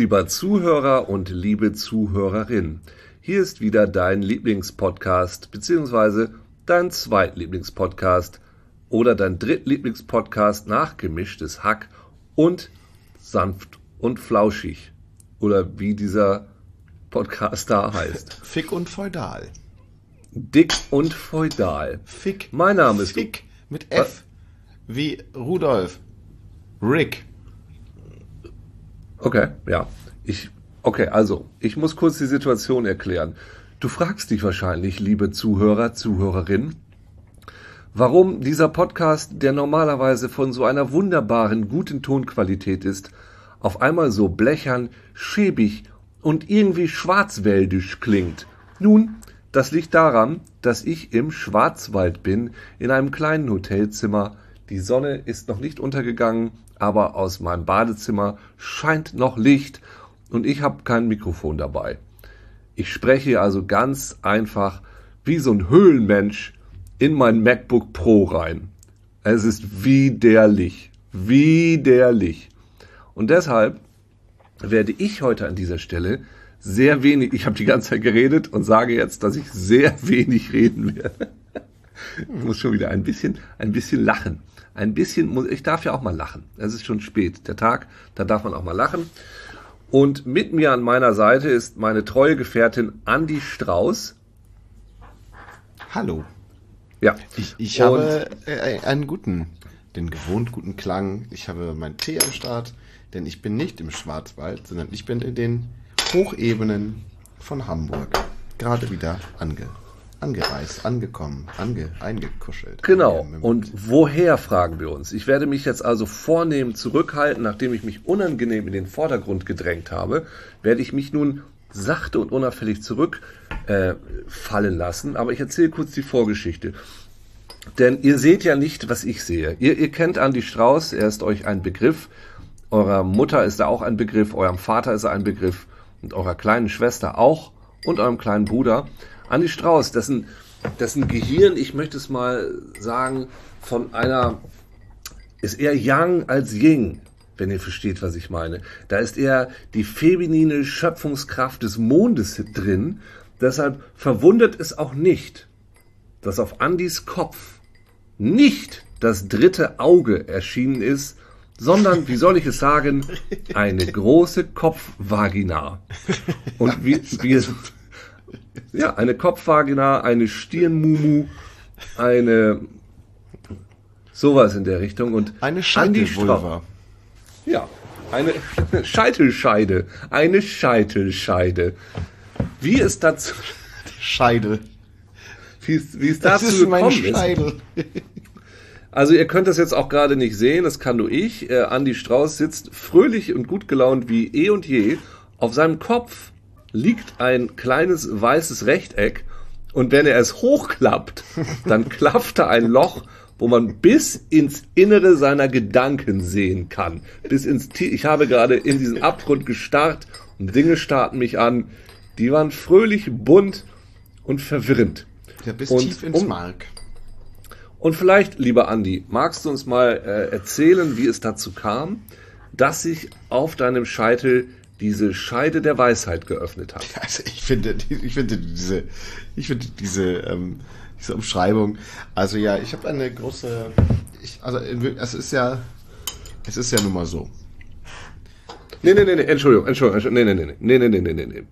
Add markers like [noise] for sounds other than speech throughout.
Lieber Zuhörer und liebe Zuhörerin. Hier ist wieder dein Lieblingspodcast beziehungsweise dein Zweitlieblingspodcast oder dein Drittlieblingspodcast nach gemischtes Hack und sanft und flauschig oder wie dieser Podcast da heißt. [laughs] Fick und feudal. Dick und feudal. Fick. Mein Name ist Fick mit F wie Rudolf. Rick. Okay, ja. Ich, okay, also, ich muss kurz die Situation erklären. Du fragst dich wahrscheinlich, liebe Zuhörer, Zuhörerin, warum dieser Podcast, der normalerweise von so einer wunderbaren, guten Tonqualität ist, auf einmal so blechern, schäbig und irgendwie schwarzwäldisch klingt. Nun, das liegt daran, dass ich im Schwarzwald bin, in einem kleinen Hotelzimmer. Die Sonne ist noch nicht untergegangen, aber aus meinem Badezimmer scheint noch Licht und ich habe kein Mikrofon dabei. Ich spreche also ganz einfach wie so ein Höhlenmensch in mein MacBook Pro rein. Es ist widerlich, widerlich. Und deshalb werde ich heute an dieser Stelle sehr wenig, ich habe die ganze Zeit geredet und sage jetzt, dass ich sehr wenig reden werde. Ich muss schon wieder ein bisschen, ein bisschen lachen. Ein bisschen, muss, ich darf ja auch mal lachen. Es ist schon spät, der Tag, da darf man auch mal lachen. Und mit mir an meiner Seite ist meine treue Gefährtin Andi Strauß. Hallo. Ja. Ich, ich habe äh, einen guten, den gewohnt guten Klang. Ich habe meinen Tee am Start, denn ich bin nicht im Schwarzwald, sondern ich bin in den Hochebenen von Hamburg. Gerade wieder ange, angereist, angekommen, ange, eingekuschelt. Genau. Und woher fragen wir uns? Ich werde mich jetzt also vornehm zurückhalten, nachdem ich mich unangenehm in den Vordergrund gedrängt habe, werde ich mich nun sachte und unauffällig zurückfallen äh, lassen. Aber ich erzähle kurz die Vorgeschichte. Denn ihr seht ja nicht, was ich sehe. Ihr, ihr kennt Andy Strauß, er ist euch ein Begriff. Eurer Mutter ist er auch ein Begriff, eurem Vater ist er ein Begriff und eurer kleinen Schwester auch und eurem kleinen Bruder. Andy Strauß, dessen, dessen Gehirn, ich möchte es mal sagen, von einer, ist eher Yang als Ying, wenn ihr versteht, was ich meine. Da ist eher die feminine Schöpfungskraft des Mondes drin. Deshalb verwundert es auch nicht, dass auf Andys Kopf nicht das dritte Auge erschienen ist, sondern, wie soll ich es sagen, eine große Kopfvagina. Und wie, wie es, ja, eine Kopfvagina, eine Stirnmumu, eine, sowas in der Richtung und eine Scheitelvulva. Ja, eine [laughs] Scheitelscheide, eine Scheitelscheide. Wie es dazu, Scheide. Wie es, wie es dazu das ist gekommen Scheidel. ist. Also ihr könnt das jetzt auch gerade nicht sehen, das kann nur ich. Äh, Andy Strauß sitzt fröhlich und gut gelaunt wie eh und je. Auf seinem Kopf liegt ein kleines weißes Rechteck und wenn er es hochklappt, [laughs] dann klafft da ein Loch, wo man bis ins Innere seiner Gedanken sehen kann. Bis ins Ich habe gerade in diesen Abgrund gestarrt und Dinge starten mich an. Die waren fröhlich, bunt und verwirrend. Ja, bis und tief ins um, Mark. Und vielleicht, lieber Andi, magst du uns mal äh, erzählen, wie es dazu kam, dass sich auf deinem Scheitel diese Scheide der Weisheit geöffnet hat? [laughs] Also ich finde, ich finde diese, ich finde diese, ähm, diese Umschreibung. Also ja, ich habe eine große, ich, also es ist ja, es ist ja nun mal so. Nee, nee, nee, nee, Entschuldigung, Entschuldigung, nee, nee, nee, nee, nee, nee, nee, nee, nee.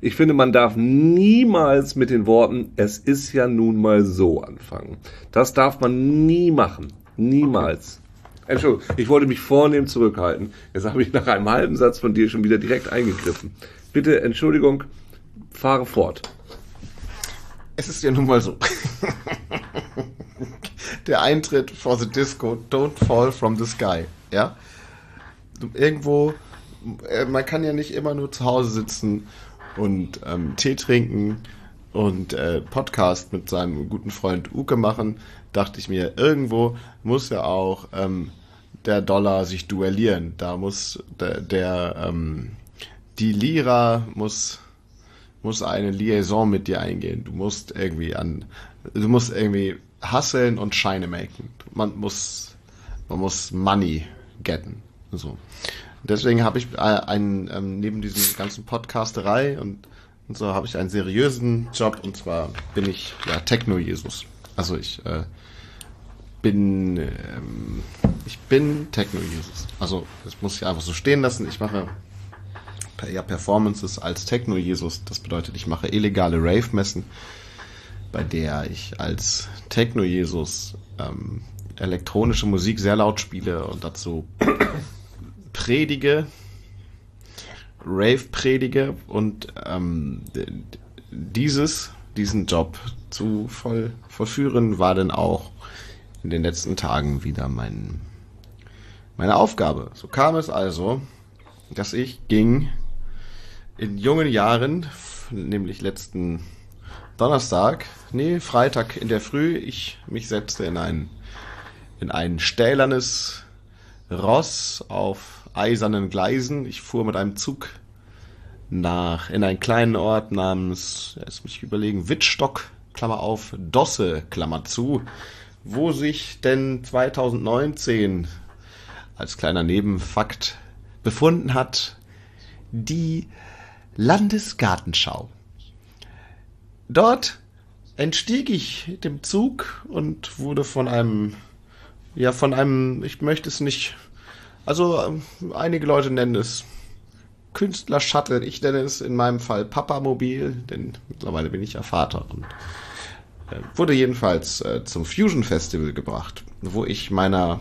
Ich finde, man darf niemals mit den Worten, es ist ja nun mal so anfangen. Das darf man nie machen. Niemals. Entschuldigung, ich wollte mich vornehm zurückhalten. Jetzt habe ich nach einem halben Satz von dir schon wieder direkt eingegriffen. Bitte, Entschuldigung, fahre fort. Es ist ja nun mal so. Der Eintritt for the Disco, don't fall from the sky. Ja? Irgendwo, man kann ja nicht immer nur zu Hause sitzen und ähm, Tee trinken und äh, Podcast mit seinem guten Freund Uke machen, dachte ich mir, irgendwo muss ja auch ähm, der Dollar sich duellieren. Da muss der, der ähm, die Lira muss muss eine Liaison mit dir eingehen. Du musst irgendwie an, du musst irgendwie hasseln und Scheine machen. Man muss, man muss Money getten. So. Deswegen habe ich äh, einen, ähm, neben diesem ganzen Podcasterei und, und so habe ich einen seriösen Job und zwar bin ich ja Techno-Jesus. Also ich äh, bin ähm, ich bin Techno-Jesus. Also das muss ich einfach so stehen lassen. Ich mache ja, Performances als Techno-Jesus. Das bedeutet, ich mache illegale Rave-Messen, bei der ich als Techno-Jesus ähm, elektronische Musik sehr laut spiele und dazu predige, Rave predige und ähm, dieses, diesen Job zu voll, vollführen war dann auch in den letzten Tagen wieder mein, meine Aufgabe. So kam es also, dass ich ging in jungen Jahren, nämlich letzten Donnerstag, nee, Freitag in der Früh, ich mich setzte in ein, in ein stählernes Ross auf eisernen Gleisen. Ich fuhr mit einem Zug nach, in einen kleinen Ort namens, jetzt muss ich überlegen, Wittstock, Klammer auf, Dosse, Klammer zu, wo sich denn 2019 als kleiner Nebenfakt befunden hat, die Landesgartenschau. Dort entstieg ich dem Zug und wurde von einem, ja, von einem, ich möchte es nicht, also ähm, einige Leute nennen es Künstler-Shuttle, ich nenne es in meinem Fall Papamobil, denn mittlerweile bin ich ja Vater und äh, wurde jedenfalls äh, zum Fusion Festival gebracht, wo ich meiner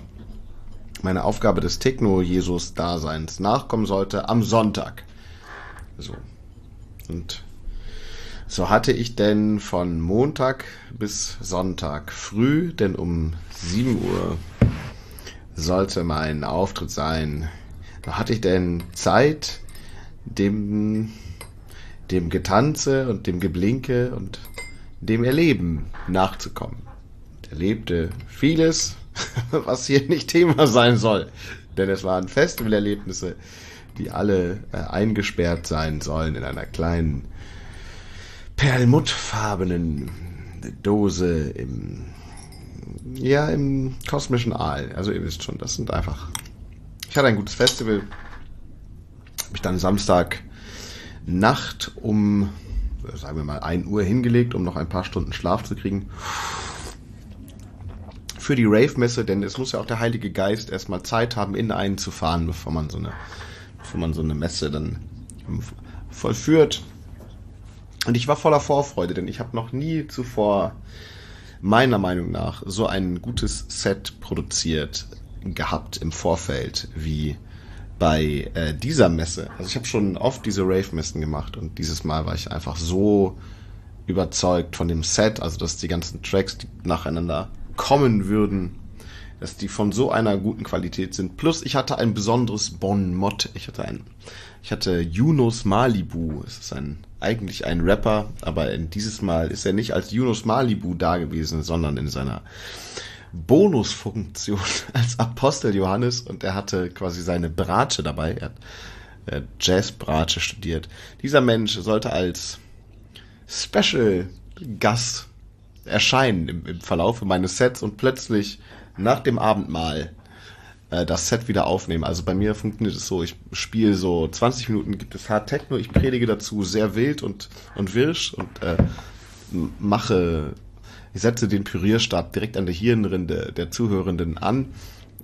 meine Aufgabe des Techno-Jesus-Daseins nachkommen sollte am Sonntag. So. Und so hatte ich denn von Montag bis Sonntag früh, denn um 7 Uhr sollte mein Auftritt sein. Da hatte ich denn Zeit, dem, dem Getanze und dem Geblinke und dem Erleben nachzukommen. Erlebte vieles, [laughs] was hier nicht Thema sein soll. Denn es waren Festivalerlebnisse, die alle äh, eingesperrt sein sollen in einer kleinen perlmuttfarbenen Dose im ja im kosmischen Aal. Also ihr wisst schon, das sind einfach. Ich hatte ein gutes Festival. Habe ich dann Samstag Nacht um sagen wir mal 1 Uhr hingelegt, um noch ein paar Stunden Schlaf zu kriegen. Für die Rave-Messe, denn es muss ja auch der Heilige Geist erstmal Zeit haben, in einen zu fahren, bevor man so eine bevor man so eine Messe dann vollführt. Und ich war voller Vorfreude, denn ich habe noch nie zuvor meiner Meinung nach so ein gutes Set produziert gehabt im Vorfeld wie bei äh, dieser Messe. Also ich habe schon oft diese Rave-Messen gemacht und dieses Mal war ich einfach so überzeugt von dem Set, also dass die ganzen Tracks, die nacheinander kommen würden, dass die von so einer guten Qualität sind. Plus ich hatte ein besonderes Bon Mott. Ich hatte ein, ich hatte Yunus Malibu. Es ist ein, eigentlich ein Rapper, aber dieses Mal ist er nicht als Yunus Malibu da gewesen, sondern in seiner Bonusfunktion [laughs] als Apostel Johannes und er hatte quasi seine Bratsche dabei. Er hat, er hat Jazzbratsche studiert. Dieser Mensch sollte als Special Gast erscheinen im, im Verlaufe meines Sets und plötzlich nach dem Abendmahl äh, das Set wieder aufnehmen. Also bei mir funktioniert es so, ich spiele so 20 Minuten, gibt es Hard Techno, ich predige dazu sehr wild und, und wirsch und äh, mache, ich setze den Pürierstab direkt an der Hirnrinde der Zuhörenden an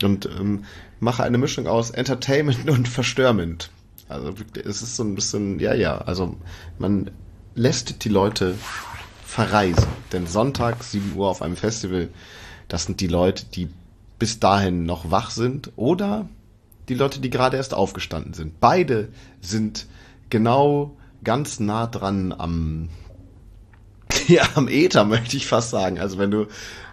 und ähm, mache eine Mischung aus Entertainment [laughs] und Verstörment. Also es ist so ein bisschen, ja, ja, also man lässt die Leute verreisen. Denn Sonntag, 7 Uhr auf einem Festival, das sind die Leute, die bis dahin noch wach sind oder die Leute, die gerade erst aufgestanden sind. Beide sind genau ganz nah dran am, [laughs] ja, am Äther, möchte ich fast sagen. Also wenn du,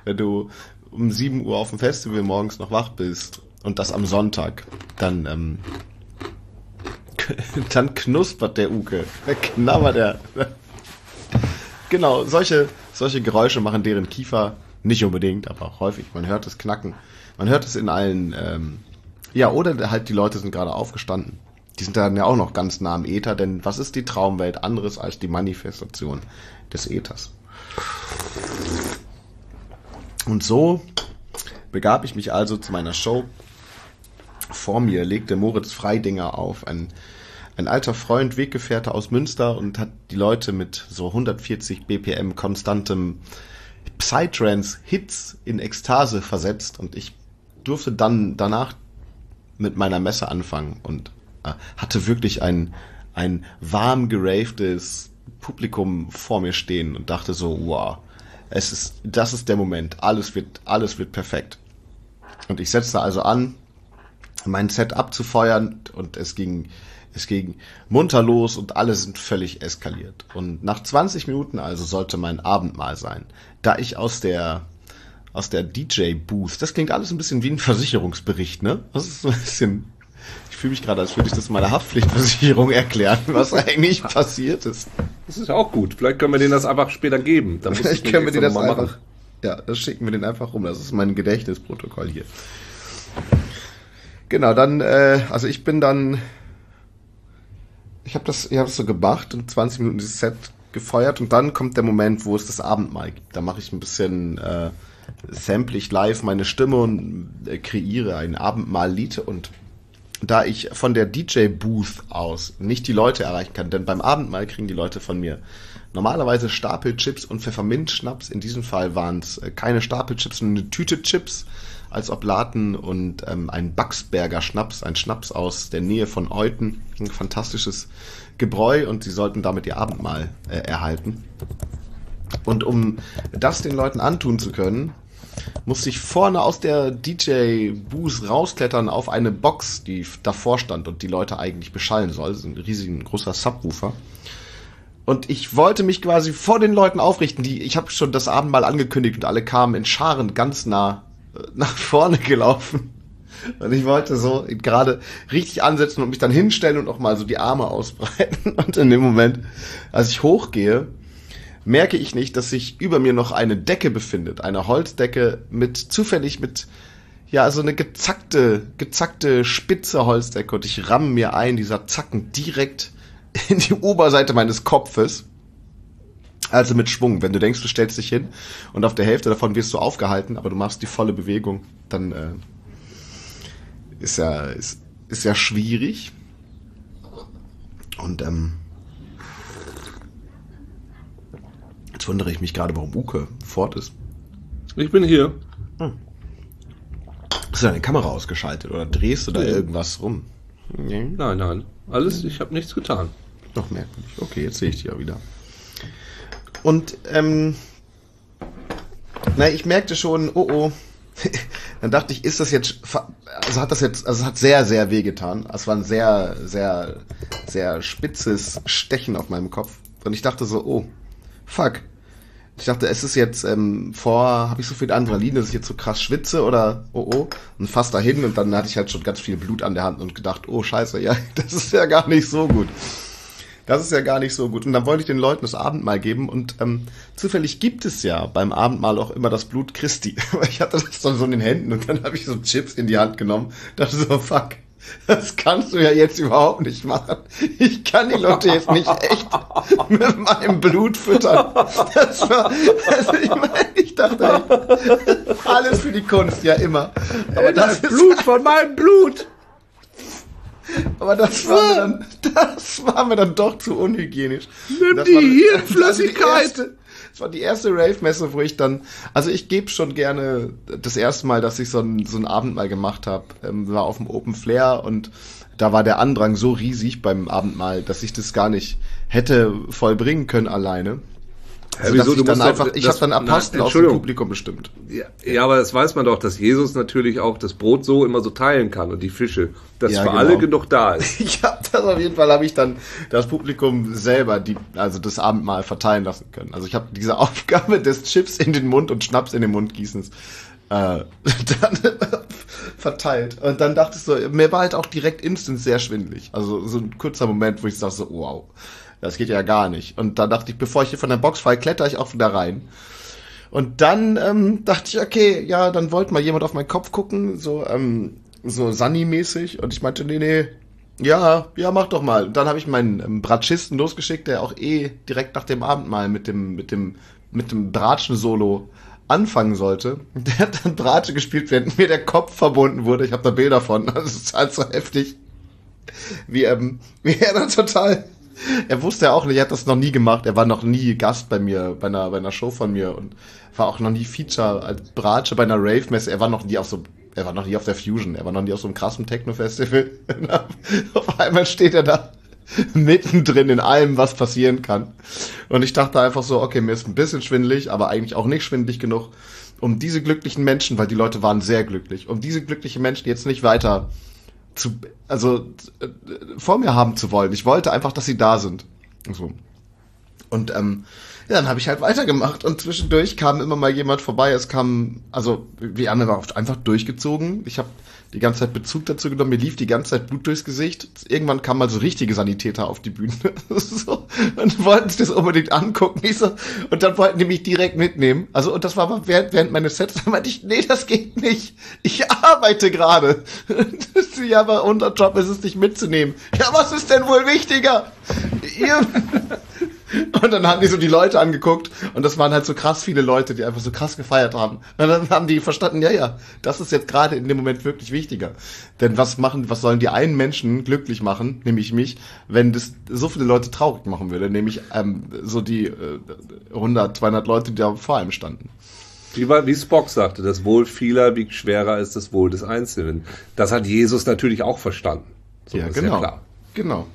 wenn du um 7 Uhr auf dem Festival morgens noch wach bist und das am Sonntag, dann, ähm, [laughs] dann knuspert der Uke, knabbert er. [laughs] genau, solche, solche Geräusche machen deren Kiefer nicht unbedingt, aber häufig. Man hört es knacken. Man hört es in allen, ähm, ja, oder halt die Leute sind gerade aufgestanden. Die sind dann ja auch noch ganz nah am Äther, denn was ist die Traumwelt anderes als die Manifestation des Äthers? Und so begab ich mich also zu meiner Show vor mir legte Moritz Freidinger auf, ein, ein alter Freund, Weggefährte aus Münster und hat die Leute mit so 140 BPM konstantem Psytrance-Hits in Ekstase versetzt und ich durfte dann danach mit meiner Messe anfangen und äh, hatte wirklich ein, ein warm geravedes Publikum vor mir stehen und dachte so, wow, es ist, das ist der Moment, alles wird, alles wird perfekt. Und ich setzte also an, mein Set abzufeuern und es ging, es ging munter los und alle sind völlig eskaliert. Und nach 20 Minuten also sollte mein Abendmahl sein. Da ich aus der, aus der DJ-Booth, das klingt alles ein bisschen wie ein Versicherungsbericht, ne? Das ist so ein bisschen, ich fühle mich gerade, als würde ich das meiner Haftpflichtversicherung erklären, was eigentlich passiert ist. Das ist ja auch gut. Vielleicht können wir denen das einfach später geben. Dann Vielleicht [laughs] können wir denen das einfach, machen. ja, das schicken wir denen einfach rum. Das ist mein Gedächtnisprotokoll hier. Genau, dann, äh, also ich bin dann, ich habe das, habe das so gemacht und 20 Minuten dieses Set gefeuert und dann kommt der Moment, wo es das Abendmahl gibt. Da mache ich ein bisschen, äh, sample live meine Stimme und äh, kreiere ein Abendmahl-Lied und da ich von der DJ-Booth aus nicht die Leute erreichen kann, denn beim Abendmahl kriegen die Leute von mir normalerweise Stapelchips und Pfefferminzschnaps. In diesem Fall waren es äh, keine Stapelchips, sondern eine Tüte Chips als Oblaten und ähm, ein Baxberger Schnaps, ein Schnaps aus der Nähe von Euten. Ein fantastisches Gebräu und sie sollten damit ihr Abendmahl äh, erhalten. Und um das den Leuten antun zu können, musste ich vorne aus der DJ-Booth rausklettern auf eine Box, die davor stand und die Leute eigentlich beschallen soll. Das ist ein riesiger, großer Subwoofer. Und ich wollte mich quasi vor den Leuten aufrichten. Die, ich habe schon das Abendmahl angekündigt und alle kamen in Scharen ganz nah nach vorne gelaufen. Und ich wollte so gerade richtig ansetzen und mich dann hinstellen und auch mal so die Arme ausbreiten. Und in dem Moment, als ich hochgehe, merke ich nicht, dass sich über mir noch eine Decke befindet. Eine Holzdecke mit, zufällig mit, ja, so eine gezackte, gezackte spitze Holzdecke. Und ich ramme mir ein, dieser Zacken direkt in die Oberseite meines Kopfes. Also mit Schwung. Wenn du denkst, du stellst dich hin und auf der Hälfte davon wirst du aufgehalten, aber du machst die volle Bewegung, dann äh, ist ja ist, ist ja schwierig. Und ähm, jetzt wundere ich mich gerade, warum Uke fort ist. Ich bin hier. Hm. Hast du deine Kamera ausgeschaltet oder drehst du da nee. irgendwas rum? Nee. Nein, nein. Alles, ich habe nichts getan. Doch merkwürdig. Okay, jetzt sehe ich dich ja wieder. Und ähm, na, ich merkte schon, oh oh. [laughs] Dann dachte ich, ist das jetzt, also hat das jetzt, also es hat sehr, sehr weh getan. Es war ein sehr, sehr, sehr spitzes Stechen auf meinem Kopf. Und ich dachte so, oh, fuck. Ich dachte, es ist jetzt ähm, vor, habe ich so viel Adrenalin, dass ich jetzt so krass schwitze oder oh oh und fast dahin und dann hatte ich halt schon ganz viel Blut an der Hand und gedacht, oh scheiße, ja, [laughs] das ist ja gar nicht so gut. Das ist ja gar nicht so gut. Und dann wollte ich den Leuten das Abendmahl geben und ähm, zufällig gibt es ja beim Abendmahl auch immer das Blut Christi. [laughs] ich hatte das dann so in den Händen und dann habe ich so Chips in die Hand genommen. Dachte so, fuck, das kannst du ja jetzt überhaupt nicht machen. Ich kann die Leute jetzt nicht echt mit meinem Blut füttern. Das war, also ich meine, ich dachte, alles für die Kunst, ja immer. Aber das, das Blut von meinem Blut. Aber das war, mir dann, [laughs] das war mir dann doch zu unhygienisch. Nimm das die war, Hirnflüssigkeit! Das war die erste Rave-Messe, wo ich dann, also ich gebe schon gerne das erste Mal, dass ich so ein, so ein Abendmahl gemacht habe, ähm, war auf dem Open Flair und da war der Andrang so riesig beim Abendmahl, dass ich das gar nicht hätte vollbringen können alleine. Also, wieso, ich dann einfach, ich habe dann Apostel aus dem Publikum bestimmt. Ja, ja, aber das weiß man doch, dass Jesus natürlich auch das Brot so immer so teilen kann und die Fische, dass ja, für genau. alle genug da ist. [laughs] ich habe das auf jeden Fall habe ich dann das Publikum selber, die also das Abendmahl verteilen lassen können. Also ich habe diese [laughs] Aufgabe des Chips in den Mund und Schnaps in den Mund gießens äh, [laughs] dann verteilt. Und dann dachte ich so, mir war halt auch direkt instant sehr schwindlig. Also so ein kurzer Moment, wo ich dachte so, wow das geht ja gar nicht. Und da dachte ich, bevor ich hier von der Box falle, kletter ich auch wieder rein. Und dann ähm, dachte ich, okay, ja, dann wollte mal jemand auf meinen Kopf gucken, so, ähm, so Sunny-mäßig. Und ich meinte, nee, nee, ja, ja, mach doch mal. Und dann habe ich meinen ähm, Bratschisten losgeschickt, der auch eh direkt nach dem Abendmahl mit dem, mit dem, mit dem Bratschen-Solo anfangen sollte. [laughs] Der hat dann Bratsche gespielt, während mir der Kopf verbunden wurde. Ich habe da Bilder von. [laughs] Das ist halt so heftig. Wie, ähm, wie er dann total. [laughs] Er wusste ja auch nicht, er hat das noch nie gemacht. Er war noch nie Gast bei mir, bei einer, bei einer Show von mir und war auch noch nie Feature als Bratsche bei einer Rave-Messe. Er war noch nie auf so, er war noch nie auf der Fusion. Er war noch nie auf so einem krassen Techno-Festival. [laughs] auf einmal steht er da [laughs] mittendrin in allem, was passieren kann. Und ich dachte einfach so, okay, mir ist ein bisschen schwindelig, aber eigentlich auch nicht schwindelig genug, um diese glücklichen Menschen, weil die Leute waren sehr glücklich, um diese glücklichen Menschen jetzt nicht weiter zu, also äh, vor mir haben zu wollen. Ich wollte einfach, dass sie da sind. So. Und ähm, ja, dann habe ich halt weitergemacht und zwischendurch kam immer mal jemand vorbei. Es kam, also wir haben einfach durchgezogen. Ich habe die ganze Zeit Bezug dazu genommen. Mir lief die ganze Zeit Blut durchs Gesicht. Irgendwann kamen mal so richtige Sanitäter auf die Bühne [laughs] so, und wollten sich das unbedingt angucken. Ich so, und dann wollten die mich direkt mitnehmen. Also, und das war aber während, während meines Sets. Dann meinte ich, nee, das geht nicht. Ich arbeite gerade. [laughs] ja, aber unser Job ist es, dich mitzunehmen. Ja, was ist denn wohl wichtiger? Ihr, und dann haben die so die Leute angeguckt und das waren halt so krass viele Leute, die einfach so krass gefeiert haben. Und dann haben die verstanden, ja, ja, das ist jetzt gerade in dem Moment wirklich wichtiger. Denn was machen, was sollen die einen Menschen glücklich machen, nämlich mich, wenn das so viele Leute traurig machen würde, nämlich ähm, so die äh, 100, 200 Leute, die da vor einem standen. Wie, wie Spock sagte, das Wohl vieler wiegt schwerer als das Wohl des Einzelnen. Das hat Jesus natürlich auch verstanden. So ja, genau. Ja genau.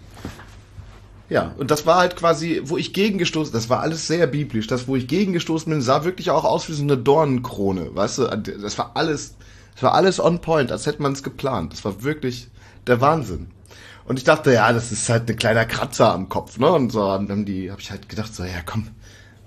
Ja, und das war halt quasi, wo ich gegengestoßen, das war alles sehr biblisch, das, wo ich gegengestoßen bin, sah wirklich auch aus wie so eine Dornenkrone, weißt du, das war alles, das war alles on point, als hätte man es geplant. Das war wirklich der Wahnsinn. Und ich dachte, ja, das ist halt ein kleiner Kratzer am Kopf, ne? Und so haben die, habe ich halt gedacht, so, ja, komm,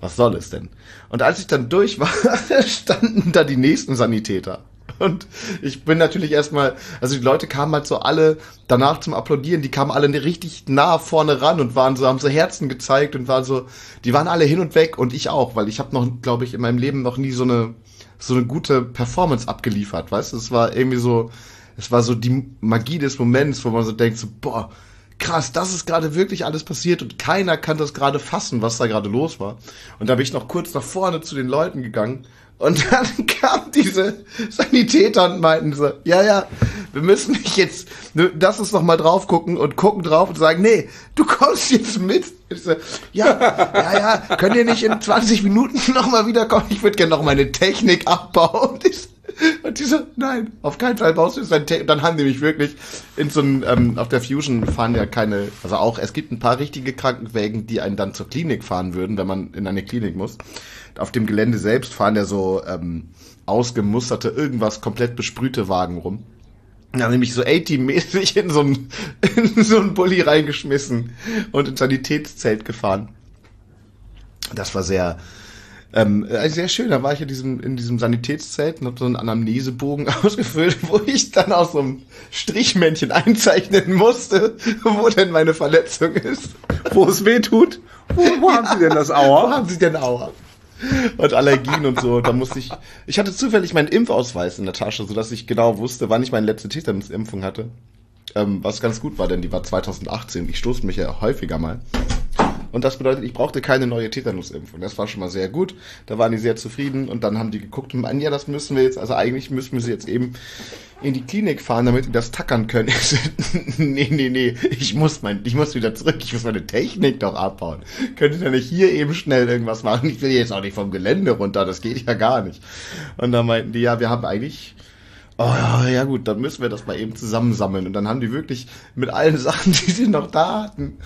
was soll es denn? Und als ich dann durch war, [laughs] standen da die nächsten Sanitäter. [laughs] Und ich bin natürlich erstmal, also die Leute kamen halt so alle danach zum Applaudieren, die kamen alle richtig nah vorne ran und waren so, haben so Herzen gezeigt und waren so, die waren alle hin und weg und ich auch, weil ich habe noch, glaube ich, in meinem Leben noch nie so eine, so eine gute Performance abgeliefert, weißt du? Es war irgendwie so, es war so die Magie des Moments, wo man so denkt, so, boah, krass, das ist gerade wirklich alles passiert und keiner kann das gerade fassen, was da gerade los war. Und da bin ich noch kurz nach vorne zu den Leuten gegangen und dann [laughs] kamen diese Sanitäter und meinten so, ja, ja, wir müssen nicht jetzt, lass uns noch mal drauf gucken und gucken drauf und sagen, nee, du kommst jetzt mit. So, ja, ja, ja, könnt ihr nicht in 20 Minuten [laughs] noch mal wiederkommen? Ich würde gerne noch meine Technik abbauen. [laughs] Und, die so, nein, auf keinen Fall baust du Technik. Dann haben die mich wirklich in so einem, ähm, auf der Fusion fahren ja keine, also auch, es gibt ein paar richtige Krankenwägen, die einen dann zur Klinik fahren würden, wenn man in eine Klinik muss auf dem Gelände selbst fahren ja so ähm, ausgemusterte, irgendwas komplett besprühte Wagen rum. Da haben nämlich so A-Team-mäßig in so ein [laughs] in so ein Bulli reingeschmissen und ins Sanitätszelt gefahren. Das war sehr, ähm, äh, sehr schön. Da war ich in diesem, in diesem Sanitätszelt und habe so einen Anamnesebogen [laughs] ausgefüllt, wo ich dann aus so einem Strichmännchen einzeichnen musste, [laughs] wo denn meine Verletzung ist. Wo es weh tut? Wo, wo haben Sie denn das Aua? Wo haben Sie denn Aua? [laughs] und Allergien und so. Da musste ich. Ich hatte zufällig meinen Impfausweis in der Tasche, sodass ich genau wusste, wann ich meine letzte Tetanusimpfung hatte. Ähm, was ganz gut war, denn die war 2018. Ich stoße mich ja häufiger mal. Und das bedeutet, ich brauchte keine neue Tetanusimpfung. Das war schon mal sehr gut. Da waren die sehr zufrieden und dann haben die geguckt und meinen, ja, das müssen wir jetzt, also eigentlich müssen wir sie jetzt eben in die Klinik fahren, damit die das tackern können. [laughs] nee, nee, nee, ich muss mein, ich muss wieder zurück, ich muss meine Technik doch abbauen. Könnte ja nicht hier eben schnell irgendwas machen? Ich will jetzt auch nicht vom Gelände runter, das geht ja gar nicht. Und dann meinten die, ja, wir haben eigentlich Oh ja, gut, dann müssen wir das mal eben zusammensammeln. Und dann haben die wirklich mit allen [laughs] Sachen, die sie noch da hatten,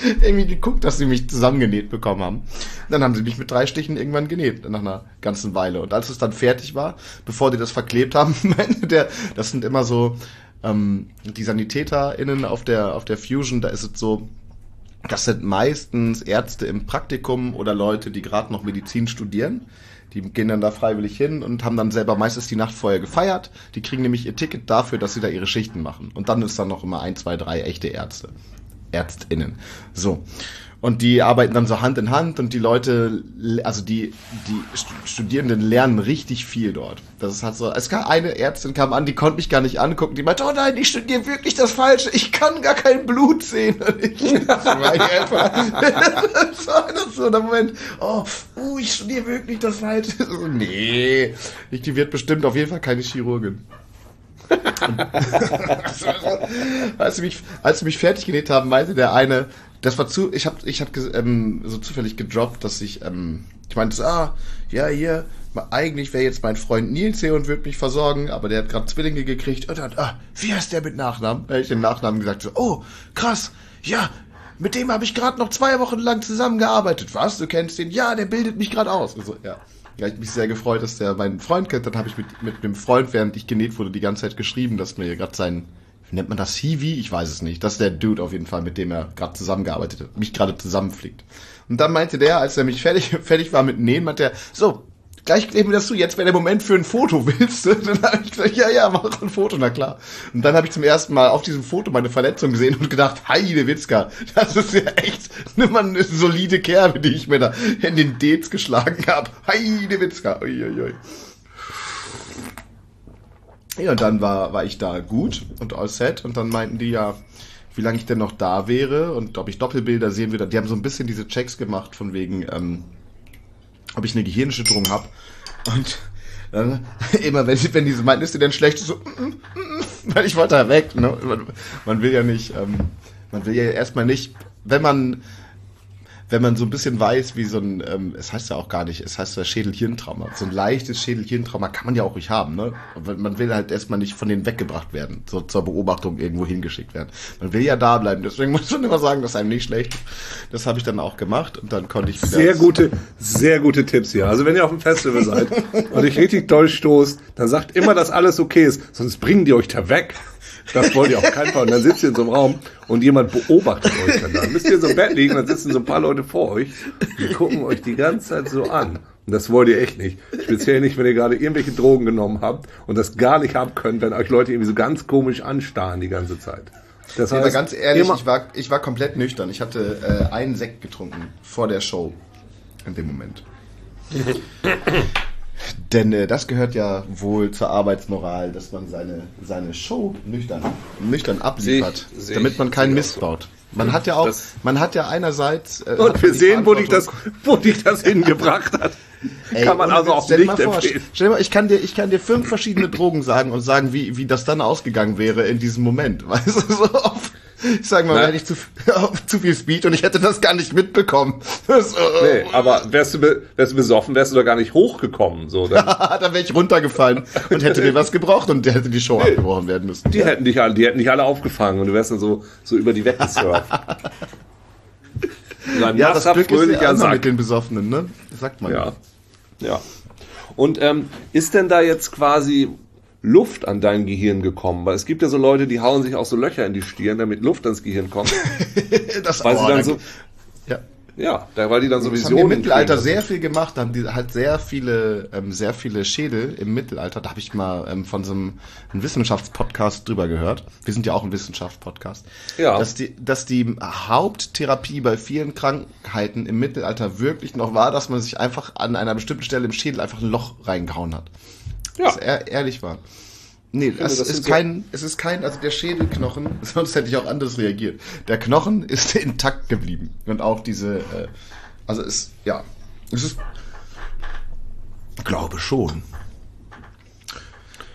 [laughs] irgendwie geguckt, dass sie mich zusammengenäht bekommen haben. Dann haben sie mich mit drei Stichen irgendwann genäht, nach einer ganzen Weile. Und als es dann fertig war, bevor die das verklebt haben, [laughs] der, das sind immer so, ähm, die SanitäterInnen auf der, auf der Fusion, da ist es so, das sind meistens Ärzte im Praktikum oder Leute, die gerade noch Medizin studieren. Die gehen dann da freiwillig hin und haben dann selber meistens die Nacht vorher gefeiert. Die kriegen nämlich ihr Ticket dafür, dass sie da ihre Schichten machen. Und dann ist dann noch immer ein, zwei, drei echte Ärzte. ÄrztInnen. So. Und die arbeiten dann so Hand in Hand und die Leute, also die, die Studierenden lernen richtig viel dort. Das ist halt so, es kam eine Ärztin kam an, die konnte mich gar nicht angucken, die meinte, oh nein, ich studiere wirklich das Falsche, ich kann gar kein Blut sehen. Und ich, [laughs] das war einfach, das war so der Moment, oh, uh, ich studiere wirklich das Falsche. [laughs] Nee, ich, die wird bestimmt auf jeden Fall keine Chirurgin. [laughs] als, sie mich, als sie mich fertig genäht haben, meinte der eine, das war zu, ich habe ich hab, ähm, so zufällig gedroppt, dass ich, ähm, ich meinte, ah, ja, hier, eigentlich wäre jetzt mein Freund Nils hier und würde mich versorgen, aber der hat gerade Zwillinge gekriegt und dann, ah, wie heißt der mit Nachnamen? Da habe ich den Nachnamen gesagt, so, oh, krass, ja, mit dem habe ich gerade noch zwei Wochen lang zusammengearbeitet. Was, du kennst den? Ja, der bildet mich gerade aus. Also, ja. Ja, ich mich sehr gefreut, dass der meinen Freund kennt. Dann habe ich mit, mit dem Freund, während ich genäht wurde, die ganze Zeit geschrieben, dass mir gerade sein, nennt man das Hiwi? Ich weiß es nicht. Das ist der Dude auf jeden Fall, mit dem er gerade zusammengearbeitet hat, mich gerade zusammenfliegt. Und dann meinte der, als er mich fertig, [laughs] fertig war mit Nähen, meinte er, so, gleich kleben wir das zu, jetzt wäre der Moment für ein Foto, willst du? [laughs] Dann habe ich gesagt, ja, ja, mach ein Foto, na klar. Und dann habe ich zum ersten Mal auf diesem Foto meine Verletzung gesehen und gedacht, Heide Witzka, das ist ja echt immer eine solide Kerbe, die ich mir da in den Dates geschlagen habe. Heide Witzka, uiuiui. Ja, und dann war, war ich da gut und all set und dann meinten die ja, wie lange ich denn noch da wäre und ob ich Doppelbilder sehen würde. Die haben so ein bisschen diese Checks gemacht von wegen, ähm, ob ich eine Gehirnerschütterung habe. Und dann, [laughs] immer wenn, wenn diese meinten, ist dir denn schlecht? So, mm, mm, mm, weil ich wollte da weg. Ne? Man, man will ja nicht, ähm, man will ja erstmal nicht, wenn man wenn man so ein bisschen weiß, wie so ein, ähm, es heißt ja auch gar nicht, es heißt ja Schädelhirntrauma. So ein leichtes Schädelhirntrauma kann man ja auch ruhig haben, ne? Man will halt erstmal nicht von denen weggebracht werden, so zur Beobachtung irgendwo hingeschickt werden. Man will ja da bleiben, deswegen [laughs] muss man immer sagen, dass einem nicht schlecht ist. Das habe ich dann auch gemacht und dann konnte ich wieder. Sehr gute, sehr gute Tipps hier. Also wenn ihr auf dem Festival seid [laughs] und euch richtig doll stoßt, dann sagt immer, dass alles okay ist, sonst bringen die euch da weg. Das wollt ihr auf keinen Fall. Und dann sitzt ihr in so einem Raum und jemand beobachtet euch dann. Dann müsst ihr so im Bett liegen, dann sitzen so ein paar Leute vor euch die gucken euch die ganze Zeit so an. Und das wollt ihr echt nicht. Speziell nicht, wenn ihr gerade irgendwelche Drogen genommen habt und das gar nicht haben könnt, wenn euch Leute irgendwie so ganz komisch anstarren die ganze Zeit. Das heißt, Aber ganz ehrlich, ich war, ich war komplett nüchtern. Ich hatte äh, einen Sekt getrunken vor der Show in dem Moment. [laughs] Denn äh, das gehört ja wohl zur Arbeitsmoral, dass man seine, seine Show nüchtern, nüchtern abliefert, seh ich, seh damit man keinen Mist baut. Man hat ja auch, das man hat ja einerseits. Äh, und wir sehen, wo dich das, wo dich das hingebracht hat. Ey, kann man also auch nicht vor, empfehlen. Stell dir mal, ich kann dir, ich kann dir fünf verschiedene Drogen sagen und sagen, wie, wie das dann ausgegangen wäre in diesem Moment. [laughs] Weißt du, so auf, ich sag mal, hätte ich zu, [laughs] zu viel Speed und ich hätte das gar nicht mitbekommen. [laughs] Das, nee, aber wärst du, wärst du besoffen, wärst du da gar nicht hochgekommen. So, dann, [laughs] dann wäre ich runtergefallen und hätte mir was gebraucht und der hätte die Show nee, abgebrochen werden müssen. Die hätten dich alle, die hätten dich alle aufgefangen und du wärst dann so, so über die weggesurft. ja, das Glück ist ja mit den Besoffenen, ne? Das sagt man. Ja. Ja. Und ähm, ist denn da jetzt quasi Luft an dein Gehirn gekommen? Weil es gibt ja so Leute, die hauen sich auch so Löcher in die Stirn, damit Luft ans Gehirn kommt. [laughs] das weil oh, dann so, ja. Ja, da war die dann sowieso. Das haben die im Mittelalter sehr viel gemacht, da haben die halt sehr viele, ähm, sehr viele Schädel im Mittelalter. Da habe ich mal ähm, von so einem, einem Wissenschaftspodcast drüber gehört. Wir sind ja auch ein Wissenschaftspodcast. Ja. Dass die, dass die Haupttherapie bei vielen Krankheiten im Mittelalter wirklich noch war, dass man sich einfach an einer bestimmten Stelle im Schädel einfach ein Loch reingehauen hat. Ja. Das ehr, ehrlich war. Nee, finde, das, ist kein, es ist kein, also der Schädelknochen, [laughs] sonst hätte ich auch anders reagiert. Der Knochen [laughs] ist intakt geblieben. Und auch diese, äh, also es, ja, es ist, glaube schon.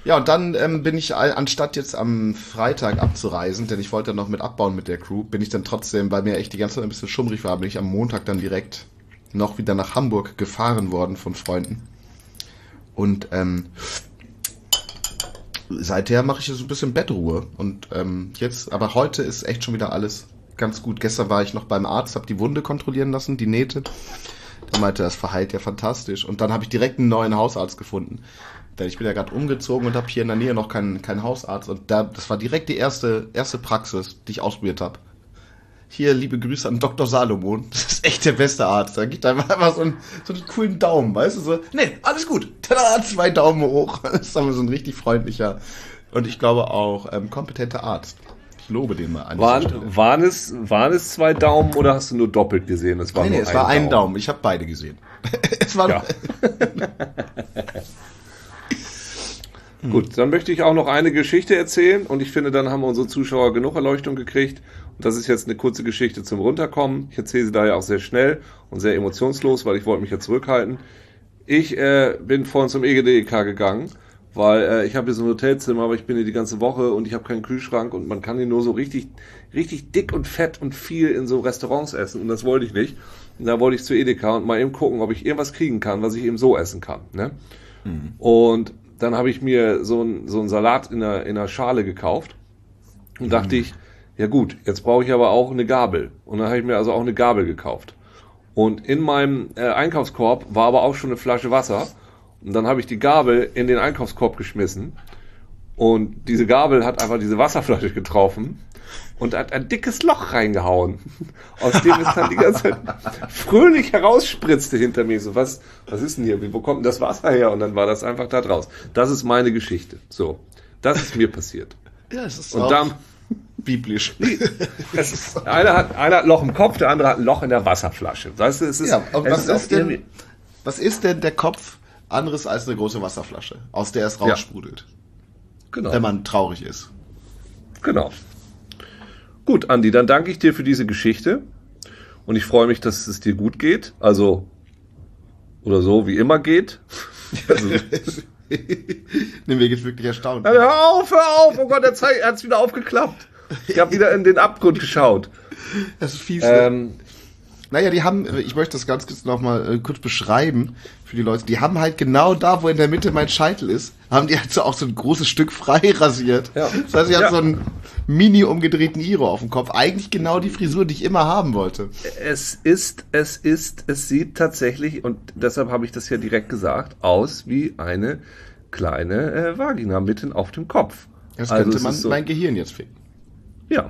Ja, und dann ähm, bin ich, anstatt jetzt am Freitag abzureisen, denn ich wollte noch mit abbauen mit der Crew, bin ich dann trotzdem, weil mir echt die ganze Zeit ein bisschen schummrig war, bin ich am Montag dann direkt noch wieder nach Hamburg gefahren worden von Freunden. Und ähm, seither mache ich so ein bisschen Bettruhe. Und ähm, jetzt, aber heute ist echt schon wieder alles ganz gut. Gestern war ich noch beim Arzt, habe die Wunde kontrollieren lassen, die Nähte. Der meinte, das verheilt ja fantastisch. Und dann habe ich direkt einen neuen Hausarzt gefunden. Denn ich bin ja gerade umgezogen und habe hier in der Nähe noch keinen, keinen Hausarzt. Und da, das war direkt die erste, erste Praxis, die ich ausprobiert habe. Hier, liebe Grüße an Dr. Salomon. [laughs] Das ist echt der beste Arzt. Da gibt einfach, einfach so, einen, so einen coolen Daumen, weißt du? So, nee, alles gut. [laughs] Tada, zwei Daumen hoch. [laughs] Das ist aber so ein richtig freundlicher und ich glaube auch ähm, kompetenter Arzt. lobe den mal an. Waren, waren, es, waren es zwei Daumen oder hast du nur doppelt gesehen? Es war nee, nee, es war ein Daumen. Daumen. Ich habe beide gesehen. es war ja. Gut, dann möchte ich auch noch eine Geschichte erzählen und ich finde, dann haben unsere Zuschauer genug Erleuchtung gekriegt. Und das ist jetzt eine kurze Geschichte zum Runterkommen. Ich erzähle sie daher auch sehr schnell und sehr emotionslos, weil ich wollte mich ja zurückhalten. Ich äh, bin vorhin zum EGDEK gegangen, weil äh, ich habe hier so ein Hotelzimmer, aber ich bin hier die ganze Woche und ich habe keinen Kühlschrank und man kann hier nur so richtig, richtig dick und fett und viel in so Restaurants essen und das wollte ich nicht. Und da wollte ich zu Edeka und mal eben gucken, ob ich irgendwas kriegen kann, was ich eben so essen kann. Ne? Mhm. Und dann habe ich mir so einen so einen Salat in einer, in einer Schale gekauft und mhm. dachte ich, ja gut, jetzt brauche ich aber auch eine Gabel. Und dann habe ich mir also auch eine Gabel gekauft. Und in meinem äh, Einkaufskorb war aber auch schon eine Flasche Wasser. Und dann habe ich die Gabel in den Einkaufskorb geschmissen. Und diese Gabel hat einfach diese Wasserflasche [laughs] getroffen und hat ein dickes Loch reingehauen, [laughs] aus dem es dann die ganze Zeit fröhlich herausspritzte hinter mir. So, was, was ist denn hier? Wo kommt denn das Wasser her? Und dann war das einfach da draus. Das ist meine Geschichte. So, das ist mir passiert. Ja, es ist und auch dann, biblisch. ist, einer, hat, einer hat ein Loch im Kopf, der andere hat ein Loch in der Wasserflasche. Weißt du, es ist, ja, was, ist, ist denn, was ist denn der Kopf anderes als eine große Wasserflasche, aus der es raussprudelt? Ja. Genau. Wenn man traurig ist. Genau. Gut, Andi, dann danke ich dir für diese Geschichte und ich freue mich, dass es dir gut geht. Also, oder so, wie immer geht. Also, [laughs] nee, mir geht's wirklich erstaunt. Ja, hör auf, hör auf! Oh Gott, er, er hat's wieder aufgeklappt. Ich habe wieder in den Abgrund geschaut. Das ist fies. Ähm, naja, die haben, ich möchte das ganz kurz nochmal äh, kurz beschreiben für die Leute. Die haben halt genau da, wo in der Mitte mein Scheitel ist, haben die halt so auch so ein großes Stück [laughs] frei rasiert. Ja. Das heißt, ich ja. habe so einen mini umgedrehten Iro auf dem Kopf. Eigentlich genau die Frisur, die ich immer haben wollte. Es ist, es ist, es sieht tatsächlich, und deshalb habe ich das ja direkt gesagt, aus wie eine kleine äh, Vagina mitten auf dem Kopf. Das also könnte man so, mein Gehirn jetzt ficken. Ja,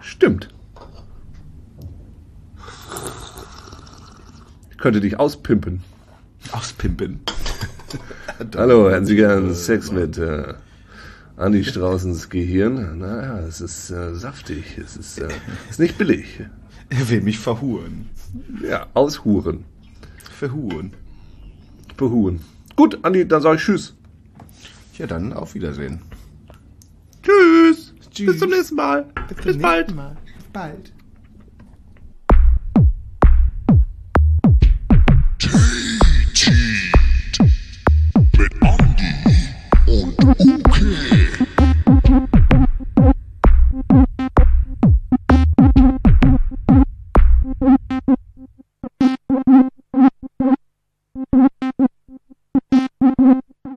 stimmt. könnte dich auspimpen. Auspimpen. [laughs] Hallo, hätten Sie gern Sex mit äh, Andi Straußens Gehirn? Naja, es ist äh, saftig, es ist, äh, ist nicht billig. Er will mich verhuren. Ja, aushuren. Verhuren. Verhuren. Gut, Andi, dann sage ich Tschüss. Ja, dann auf Wiedersehen. Tschüss. Bis zum nächsten Mal. Bis, Bis bald. Mal. Bis bald.